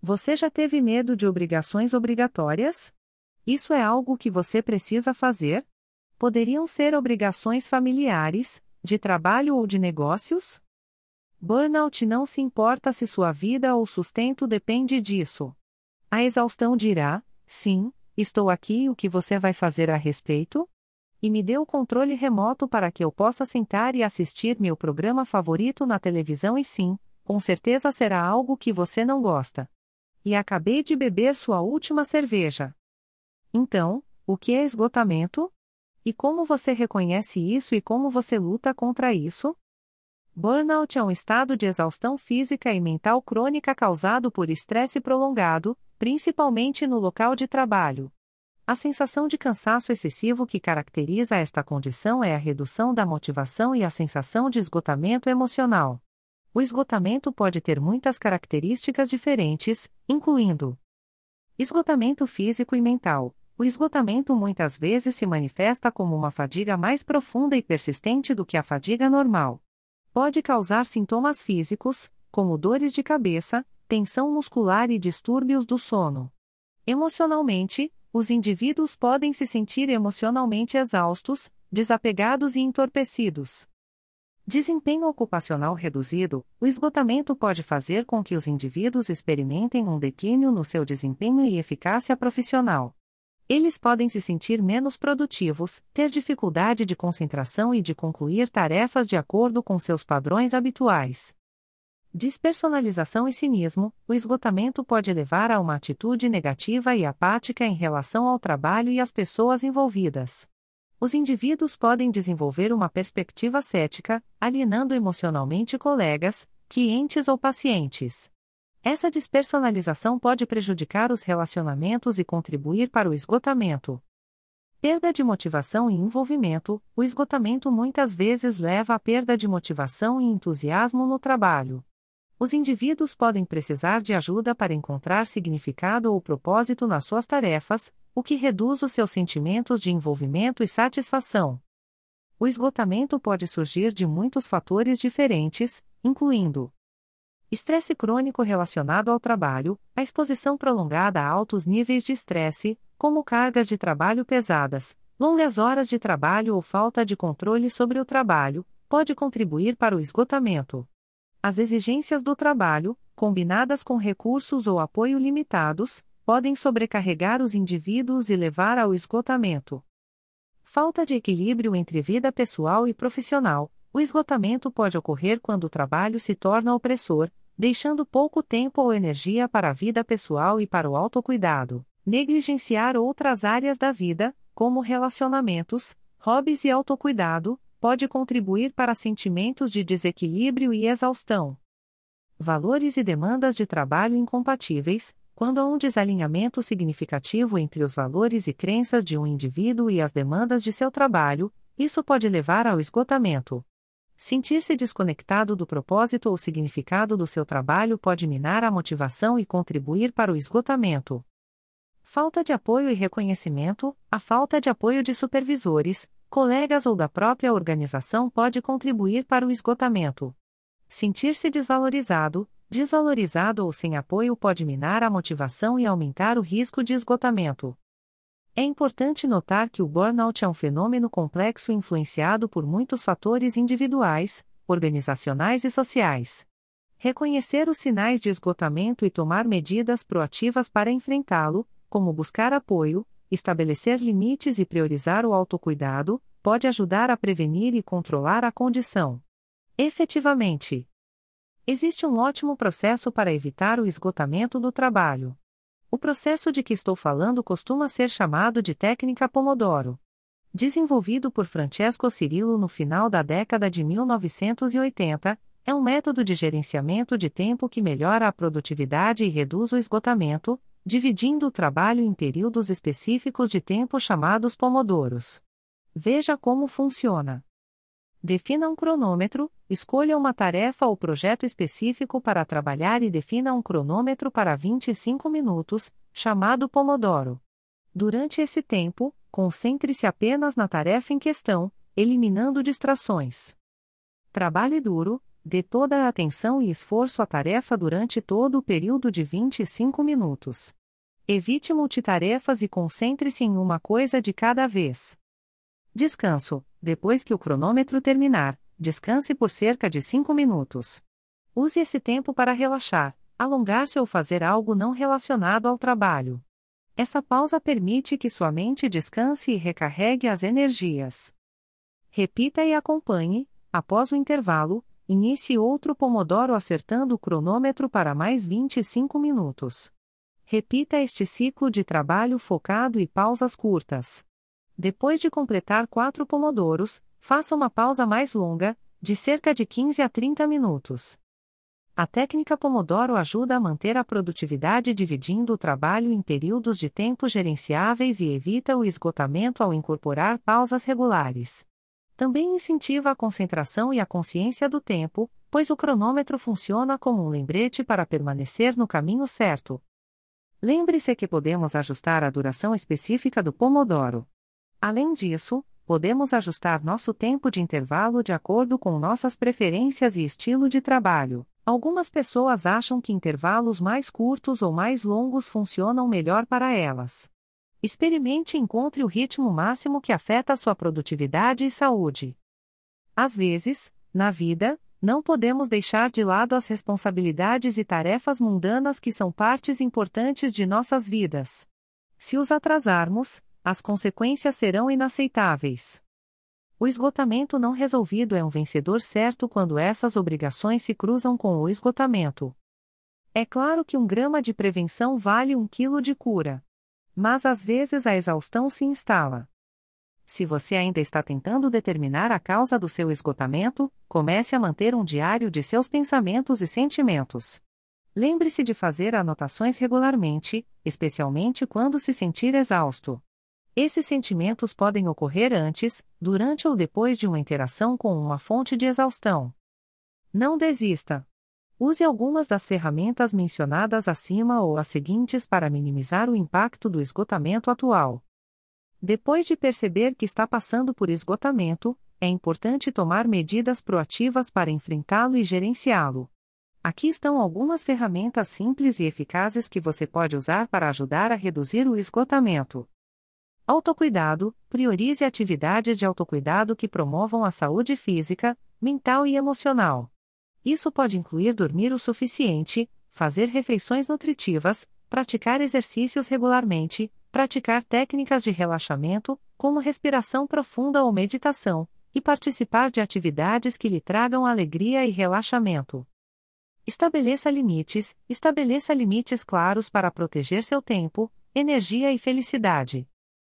Você já teve medo de obrigações obrigatórias? Isso é algo que você precisa fazer? Poderiam ser obrigações familiares, de trabalho ou de negócios? Burnout não se importa se sua vida ou sustento depende disso. A exaustão dirá: sim, estou aqui o que você vai fazer a respeito? E me dê o controle remoto para que eu possa sentar e assistir meu programa favorito na televisão e sim, com certeza será algo que você não gosta. E acabei de beber sua última cerveja. Então, o que é esgotamento? E como você reconhece isso e como você luta contra isso? Burnout é um estado de exaustão física e mental crônica causado por estresse prolongado, principalmente no local de trabalho. A sensação de cansaço excessivo que caracteriza esta condição é a redução da motivação e a sensação de esgotamento emocional. O esgotamento pode ter muitas características diferentes, incluindo esgotamento físico e mental. O esgotamento muitas vezes se manifesta como uma fadiga mais profunda e persistente do que a fadiga normal. Pode causar sintomas físicos, como dores de cabeça, tensão muscular e distúrbios do sono. Emocionalmente, os indivíduos podem se sentir emocionalmente exaustos, desapegados e entorpecidos. Desempenho ocupacional reduzido: o esgotamento pode fazer com que os indivíduos experimentem um declínio no seu desempenho e eficácia profissional. Eles podem se sentir menos produtivos, ter dificuldade de concentração e de concluir tarefas de acordo com seus padrões habituais. Despersonalização e cinismo: o esgotamento pode levar a uma atitude negativa e apática em relação ao trabalho e às pessoas envolvidas. Os indivíduos podem desenvolver uma perspectiva cética, alienando emocionalmente colegas, clientes ou pacientes. Essa despersonalização pode prejudicar os relacionamentos e contribuir para o esgotamento. Perda de motivação e envolvimento: o esgotamento muitas vezes leva à perda de motivação e entusiasmo no trabalho. Os indivíduos podem precisar de ajuda para encontrar significado ou propósito nas suas tarefas, o que reduz os seus sentimentos de envolvimento e satisfação. O esgotamento pode surgir de muitos fatores diferentes, incluindo estresse crônico relacionado ao trabalho, a exposição prolongada a altos níveis de estresse, como cargas de trabalho pesadas, longas horas de trabalho ou falta de controle sobre o trabalho, pode contribuir para o esgotamento. As exigências do trabalho, combinadas com recursos ou apoio limitados, podem sobrecarregar os indivíduos e levar ao esgotamento. Falta de equilíbrio entre vida pessoal e profissional. O esgotamento pode ocorrer quando o trabalho se torna opressor, deixando pouco tempo ou energia para a vida pessoal e para o autocuidado. Negligenciar outras áreas da vida, como relacionamentos, hobbies e autocuidado, pode contribuir para sentimentos de desequilíbrio e exaustão. Valores e demandas de trabalho incompatíveis, quando há um desalinhamento significativo entre os valores e crenças de um indivíduo e as demandas de seu trabalho, isso pode levar ao esgotamento. Sentir-se desconectado do propósito ou significado do seu trabalho pode minar a motivação e contribuir para o esgotamento. Falta de apoio e reconhecimento, a falta de apoio de supervisores, colegas ou da própria organização pode contribuir para o esgotamento. Sentir-se desvalorizado, desvalorizado ou sem apoio pode minar a motivação e aumentar o risco de esgotamento. É importante notar que o burnout é um fenômeno complexo influenciado por muitos fatores individuais, organizacionais e sociais. Reconhecer os sinais de esgotamento e tomar medidas proativas para enfrentá-lo, como buscar apoio, estabelecer limites e priorizar o autocuidado, pode ajudar a prevenir e controlar a condição. Efetivamente, existe um ótimo processo para evitar o esgotamento do trabalho. O processo de que estou falando costuma ser chamado de técnica Pomodoro. Desenvolvido por Francesco Cirillo no final da década de 1980, é um método de gerenciamento de tempo que melhora a produtividade e reduz o esgotamento, dividindo o trabalho em períodos específicos de tempo chamados pomodoros. Veja como funciona. Defina um cronômetro, escolha uma tarefa ou projeto específico para trabalhar e defina um cronômetro para 25 minutos, chamado Pomodoro. Durante esse tempo, concentre-se apenas na tarefa em questão, eliminando distrações. Trabalhe duro, Dê toda a atenção e esforço à tarefa durante todo o período de 25 minutos. Evite multitarefas e concentre-se em uma coisa de cada vez. Descanso. Depois que o cronômetro terminar, descanse por cerca de 5 minutos. Use esse tempo para relaxar, alongar-se ou fazer algo não relacionado ao trabalho. Essa pausa permite que sua mente descanse e recarregue as energias. Repita e acompanhe, após o intervalo, Inicie outro Pomodoro acertando o cronômetro para mais 25 minutos. Repita este ciclo de trabalho focado e pausas curtas. Depois de completar quatro Pomodoros, faça uma pausa mais longa, de cerca de 15 a 30 minutos. A técnica Pomodoro ajuda a manter a produtividade dividindo o trabalho em períodos de tempo gerenciáveis e evita o esgotamento ao incorporar pausas regulares. Também incentiva a concentração e a consciência do tempo, pois o cronômetro funciona como um lembrete para permanecer no caminho certo. Lembre-se que podemos ajustar a duração específica do Pomodoro. Além disso, podemos ajustar nosso tempo de intervalo de acordo com nossas preferências e estilo de trabalho. Algumas pessoas acham que intervalos mais curtos ou mais longos funcionam melhor para elas. Experimente e encontre o ritmo máximo que afeta sua produtividade e saúde. Às vezes, na vida, não podemos deixar de lado as responsabilidades e tarefas mundanas que são partes importantes de nossas vidas. Se os atrasarmos, as consequências serão inaceitáveis. O esgotamento não resolvido é um vencedor certo quando essas obrigações se cruzam com o esgotamento. É claro que um grama de prevenção vale um quilo de cura. Mas às vezes a exaustão se instala. Se você ainda está tentando determinar a causa do seu esgotamento, comece a manter um diário de seus pensamentos e sentimentos. Lembre-se de fazer anotações regularmente, especialmente quando se sentir exausto. Esses sentimentos podem ocorrer antes, durante ou depois de uma interação com uma fonte de exaustão. Não desista. Use algumas das ferramentas mencionadas acima ou as seguintes para minimizar o impacto do esgotamento atual. Depois de perceber que está passando por esgotamento, é importante tomar medidas proativas para enfrentá-lo e gerenciá-lo. Aqui estão algumas ferramentas simples e eficazes que você pode usar para ajudar a reduzir o esgotamento. Autocuidado: priorize atividades de autocuidado que promovam a saúde física, mental e emocional. Isso pode incluir dormir o suficiente, fazer refeições nutritivas, praticar exercícios regularmente, praticar técnicas de relaxamento, como respiração profunda ou meditação, e participar de atividades que lhe tragam alegria e relaxamento. Estabeleça limites, estabeleça limites claros para proteger seu tempo, energia e felicidade.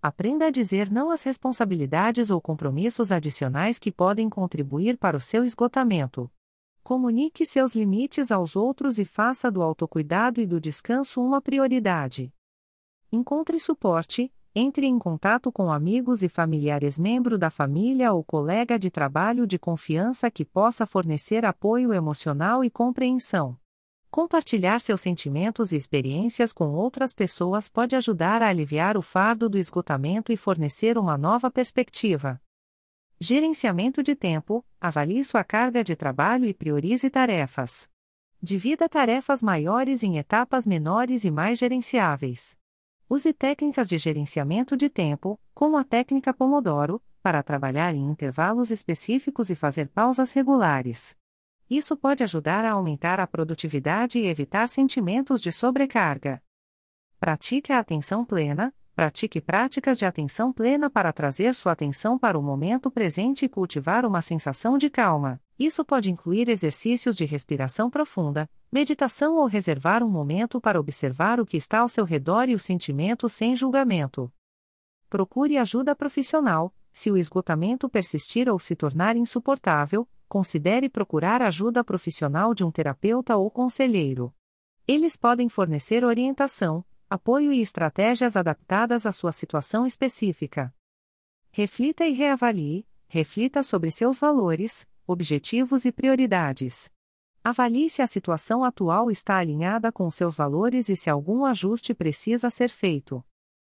Aprenda a dizer não às responsabilidades ou compromissos adicionais que podem contribuir para o seu esgotamento. Comunique seus limites aos outros e faça do autocuidado e do descanso uma prioridade. Encontre suporte, entre em contato com amigos e familiares membro da família ou colega de trabalho de confiança que possa fornecer apoio emocional e compreensão. Compartilhar seus sentimentos e experiências com outras pessoas pode ajudar a aliviar o fardo do esgotamento e fornecer uma nova perspectiva. Gerenciamento de tempo: avalie sua carga de trabalho e priorize tarefas. Divida tarefas maiores em etapas menores e mais gerenciáveis. Use técnicas de gerenciamento de tempo, como a técnica Pomodoro, para trabalhar em intervalos específicos e fazer pausas regulares. Isso pode ajudar a aumentar a produtividade e evitar sentimentos de sobrecarga. Pratique a atenção plena, Pratique práticas de atenção plena para trazer sua atenção para o momento presente e cultivar uma sensação de calma. Isso pode incluir exercícios de respiração profunda, meditação ou reservar um momento para observar o que está ao seu redor e os sentimentos sem julgamento. Procure ajuda profissional. Se o esgotamento persistir ou se tornar insuportável, considere procurar ajuda profissional de um terapeuta ou conselheiro. Eles podem fornecer orientação, apoio e estratégias adaptadas à sua situação específica. Reflita e reavalie, reflita sobre seus valores, objetivos e prioridades. Avalie se a situação atual está alinhada com seus valores e se algum ajuste precisa ser feito.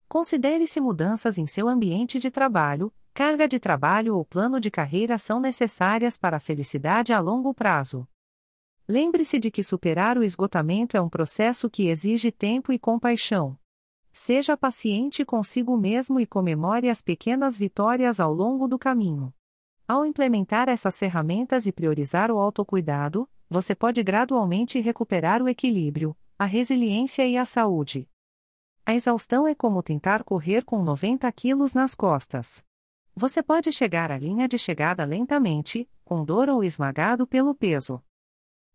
Considere se mudanças em seu ambiente de trabalho, Carga de trabalho ou plano de carreira são necessárias para a felicidade a longo prazo. Lembre-se de que superar o esgotamento é um processo que exige tempo e compaixão. Seja paciente consigo mesmo e comemore as pequenas vitórias ao longo do caminho. Ao implementar essas ferramentas e priorizar o autocuidado, você pode gradualmente recuperar o equilíbrio, a resiliência e a saúde. A exaustão é como tentar correr com 90 quilos nas costas. Você pode chegar à linha de chegada lentamente, com dor ou esmagado pelo peso.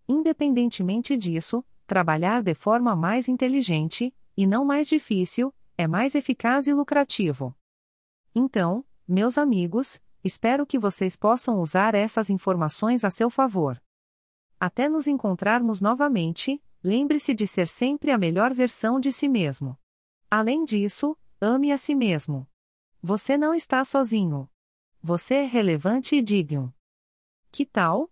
Independentemente disso, trabalhar de forma mais inteligente, e não mais difícil, é mais eficaz e lucrativo. Então, meus amigos, espero que vocês possam usar essas informações a seu favor. Até nos encontrarmos novamente, lembre-se de ser sempre a melhor versão de si mesmo. Além disso, ame a si mesmo. Você não está sozinho. Você é relevante e digno. Que tal?